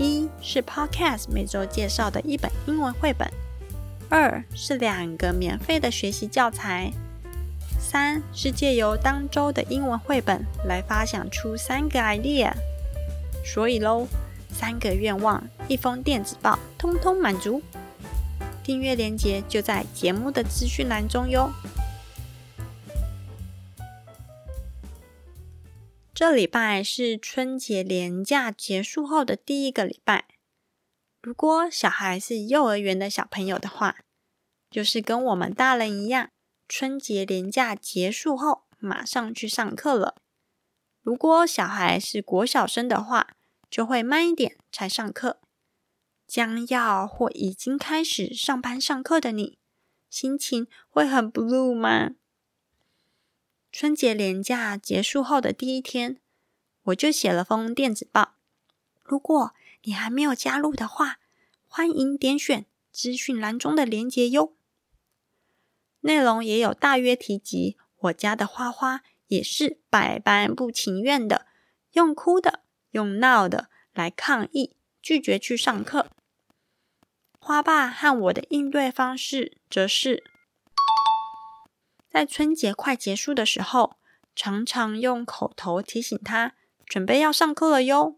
一是 Podcast 每周介绍的一本英文绘本，二是两个免费的学习教材，三是借由当周的英文绘本来发想出三个 idea。所以喽，三个愿望，一封电子报，通通满足。订阅链接就在节目的资讯栏中哟。这礼拜是春节连假结束后的第一个礼拜。如果小孩是幼儿园的小朋友的话，就是跟我们大人一样，春节连假结束后马上去上课了。如果小孩是国小生的话，就会慢一点才上课。将要或已经开始上班上课的你，心情会很 blue 吗？春节连假结束后的第一天，我就写了封电子报。如果你还没有加入的话，欢迎点选资讯栏中的连接哟。内容也有大约提及，我家的花花也是百般不情愿的，用哭的、用闹的来抗议，拒绝去上课。花爸和我的应对方式则是。在春节快结束的时候，常常用口头提醒他准备要上课了哟。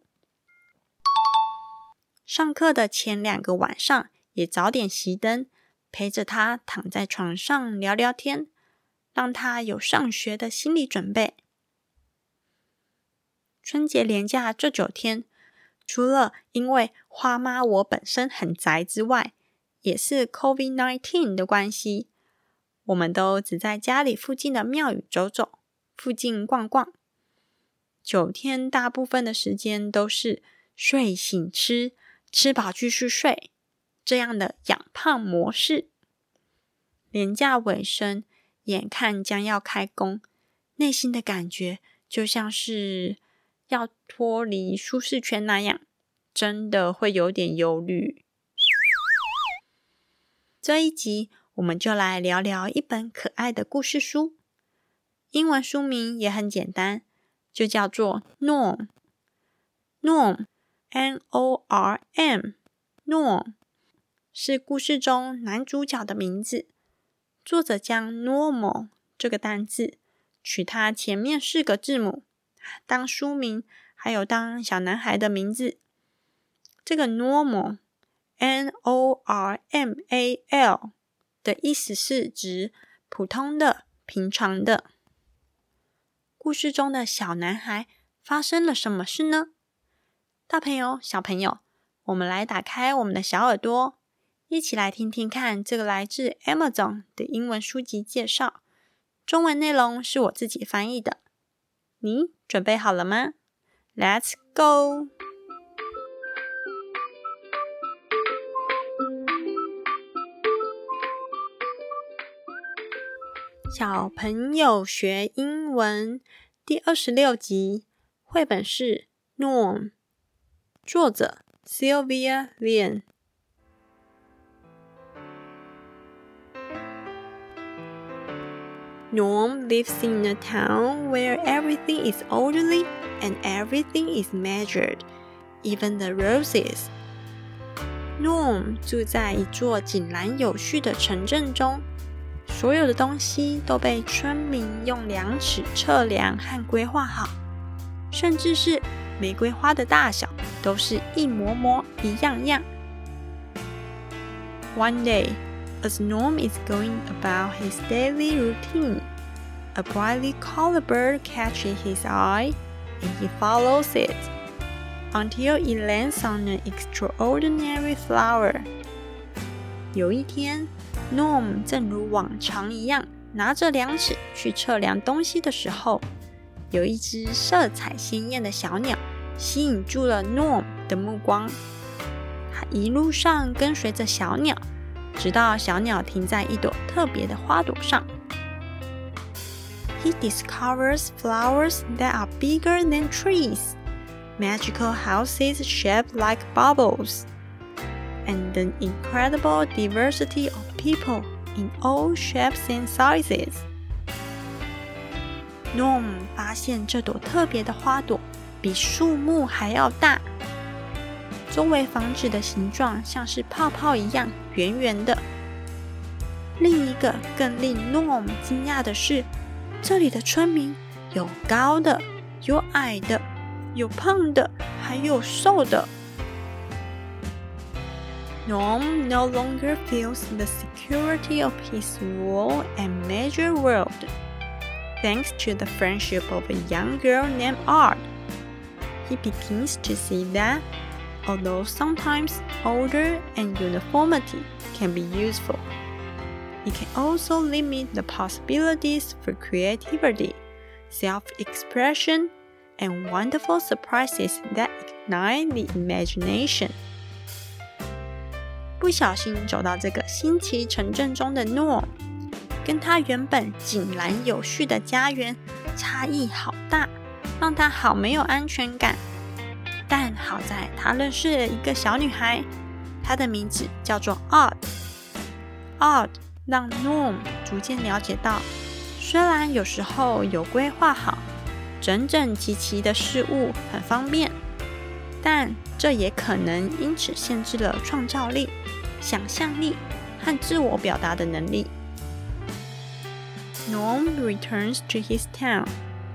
上课的前两个晚上，也早点熄灯，陪着他躺在床上聊聊天，让他有上学的心理准备。春节连假这九天，除了因为花妈我本身很宅之外，也是 COVID nineteen 的关系。我们都只在家里附近的庙宇走走，附近逛逛。九天大部分的时间都是睡醒吃，吃饱继续睡，这样的养胖模式。年假尾声，眼看将要开工，内心的感觉就像是要脱离舒适圈那样，真的会有点忧虑。这一集。我们就来聊聊一本可爱的故事书，英文书名也很简单，就叫做 Norm。Norm，N-O-R-M，Norm 是故事中男主角的名字。作者将 Normal 这个单字取它前面四个字母当书名，还有当小男孩的名字。这个 Normal，N-O-R-M-A-L。的意思是指普通的、平常的。故事中的小男孩发生了什么事呢？大朋友、小朋友，我们来打开我们的小耳朵，一起来听听看这个来自 Amazon 的英文书籍介绍。中文内容是我自己翻译的。你准备好了吗？Let's go！小朋友学英文第二十六集，绘本是《Norm》，作者 Sylvia Lian。Norm lives in a town where everything is orderly and everything is measured, even the roses. Norm 住在一座井然有序的城镇中。 所有的东西都被村民用量尺测量和规划好，甚至是玫瑰花的大小都是一模模、一样样。One day, as Norm is going about his daily routine, a brightly colored bird catches his eye, and he follows it until it lands on an extraordinary flower. 有一天。 Norm 正如往常一样拿着量尺去测量东西的时候，有一只色彩鲜艳的小鸟吸引住了 Norm 的目光。 他一路上跟随着小鸟，直到小鸟停在一朵特别的花朵上。He discovers flowers that are bigger than trees, magical houses shaped like bubbles, and an incredible diversity of people in all shapes and sizes. Norm 发现这朵特别的花朵比树木还要大。周围房子的形状像是泡泡一样圆圆的。另一个更令 Norm 惊讶的是，这里的村民有高的，有矮的，有胖的，还有瘦的。Norm no longer feels the security of his small and major world, thanks to the friendship of a young girl named Art. He begins to see that although sometimes order and uniformity can be useful. It can also limit the possibilities for creativity, self expression, and wonderful surprises that ignite the imagination. 不小心走到这个新奇城镇中的诺，跟他原本井然有序的家园差异好大，让他好没有安全感。但好在他认识了一个小女孩，她的名字叫做 Odd。Odd 让 Norm 逐渐了解到，虽然有时候有规划好、整整齐齐的事物很方便，但这也可能因此限制了创造力、想象力和自我表达的能力。Norm returns to his town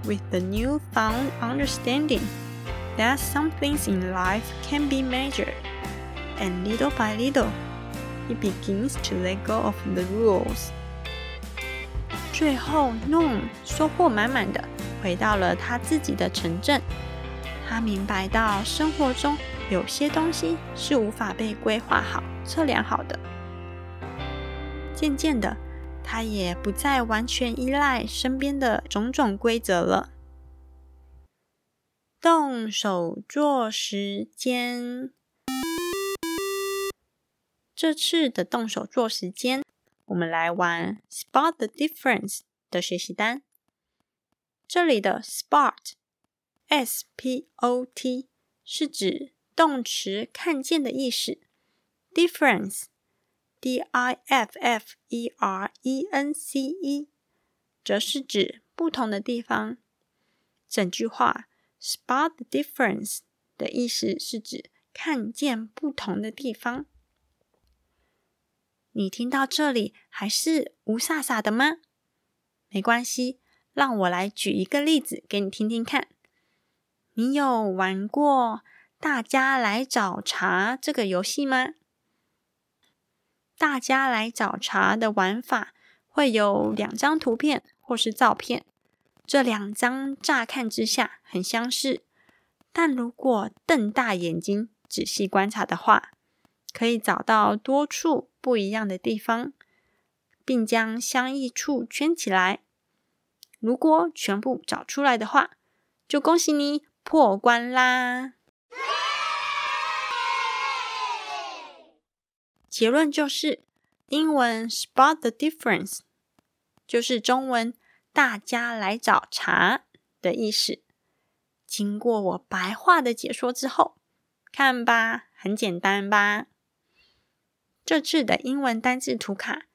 with the newfound understanding that some things in life can be measured, and little by little, he begins to let go of the rules. 最后，Norm 收获满满的回到了他自己的城镇。他明白到生活中有些东西是无法被规划好、测量好的。渐渐的，他也不再完全依赖身边的种种规则了。动手做时间。这次的动手做时间，我们来玩 Spot the Difference 的学习单。这里的 Spot，S P O T，是指动词看见的意思；Difference，D I F F E R E N C E，则是指不同的地方。整句话。Spot the difference 的意思是指看见不同的地方。你听到这里还是无傻傻的吗？没关系，让我来举一个例子给你听听看。你有玩过“大家来找茬”这个游戏吗？“大家来找茬”的玩法会有两张图片或是照片。这两张乍看之下很相似，但如果瞪大眼睛仔细观察的话，可以找到多处不一样的地方，并将相异处圈起来。如果全部找出来的话，就恭喜你破关啦！结论就是，英文 “spot the difference” 就是中文。大家来找茬的意思。经过我白话的解说之后，看吧，很简单吧？这次的英文单字图卡，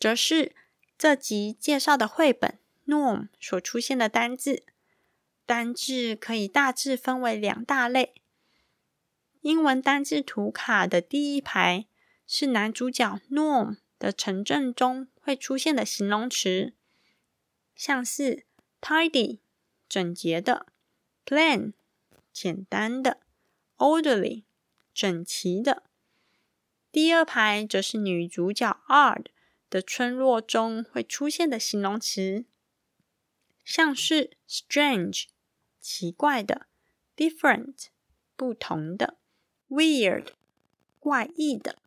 则是这集介绍的绘本《Norm》所出现的单字。单字可以大致分为两大类。英文单字图卡的第一排是男主角 Norm 的城镇中会出现的形容词。像是 tidy 整洁的，plain 简单的，orderly 整齐的。第二排则是女主角 Ard 的村落中会出现的形容词，像是 strange 奇怪的，different 不同的，weird 怪异的。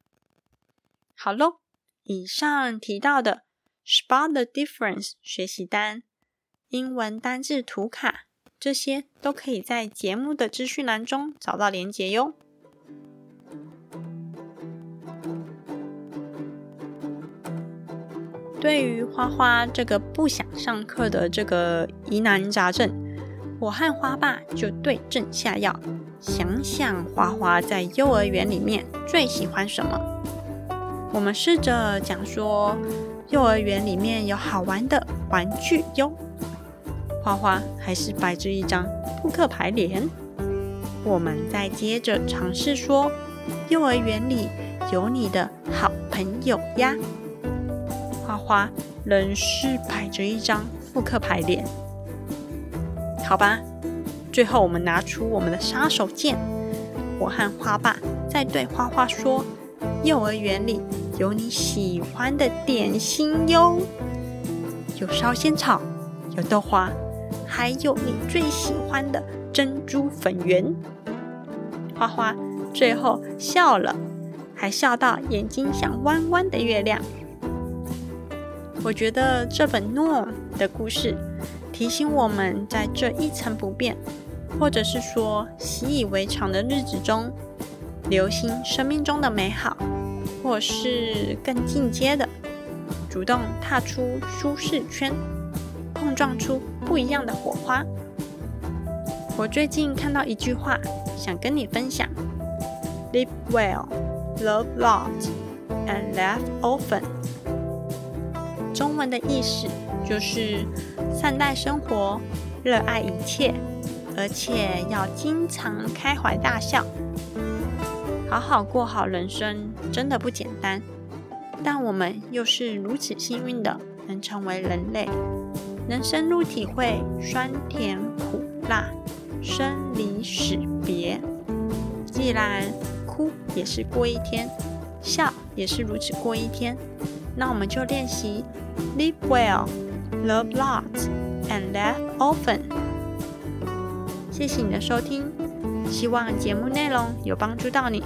好喽以上提到的 spot the difference 学习单英文单字图卡这些都可以在节目的资讯栏中找到连接哟。对于花花这个不想上课的这个疑难杂症我和花爸就对症下药想想花花在幼儿园里面最喜欢什么。我们试着讲说，幼儿园里面有好玩的玩具哟。花花还是摆着一张扑克牌脸。我们再接着尝试说，幼儿园里有你的好朋友呀。花花仍是摆着一张扑克牌脸，好吧。最后，我们拿出我们的杀手锏。我和花爸在对花花说：“幼儿园里有你喜欢的点心哟，有烧仙草，有豆花，还有你最喜欢的珍珠粉圆。”花花最后笑了，还笑到眼睛像弯弯的月亮。我觉得这本《诺》的故事提醒我们在这一成不变，或者是说习以为常的日子中，留心生命中的美好，或是更进阶的，主动踏出舒适圈，碰撞出不一样的火花。我最近看到一句话，想跟你分享：Live well, love lot, and laugh often。中文的意思就是善待生活，热爱一切，而且要经常开怀大笑，好好过好人生，真的不简单。但我们又是如此幸运的，能成为人类，能深入体会酸甜苦辣、生离死别。既然哭也是过一天，笑也是如此过一天。那我们就练习 live well, love lots, and laugh often。谢谢你的收听，希望节目内容有帮助到你。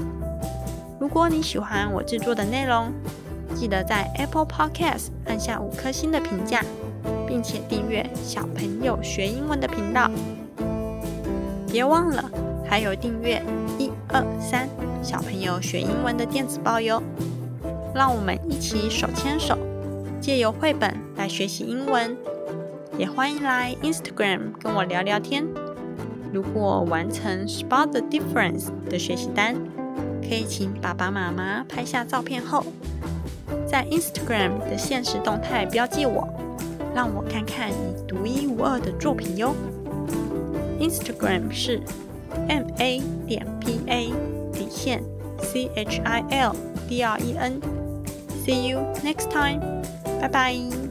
如果你喜欢我制作的内容，记得在 Apple Podcast 按下五颗星的评价，并且订阅小朋友学英文的频道。别忘了还有订阅一二三小朋友学英文的电子报哟。让我们一起手牵手，借由绘本来学习英文。也欢迎来 Instagram 跟我聊聊天。如果完成 Spot the Difference 的学习单，可以请爸爸妈妈拍下照片后，在 Instagram 的现实动态标记我，让我看看你独一无二的作品哟。Instagram 是 m a 点 p a 底线 c h i l d r e n。See you next time. Bye bye.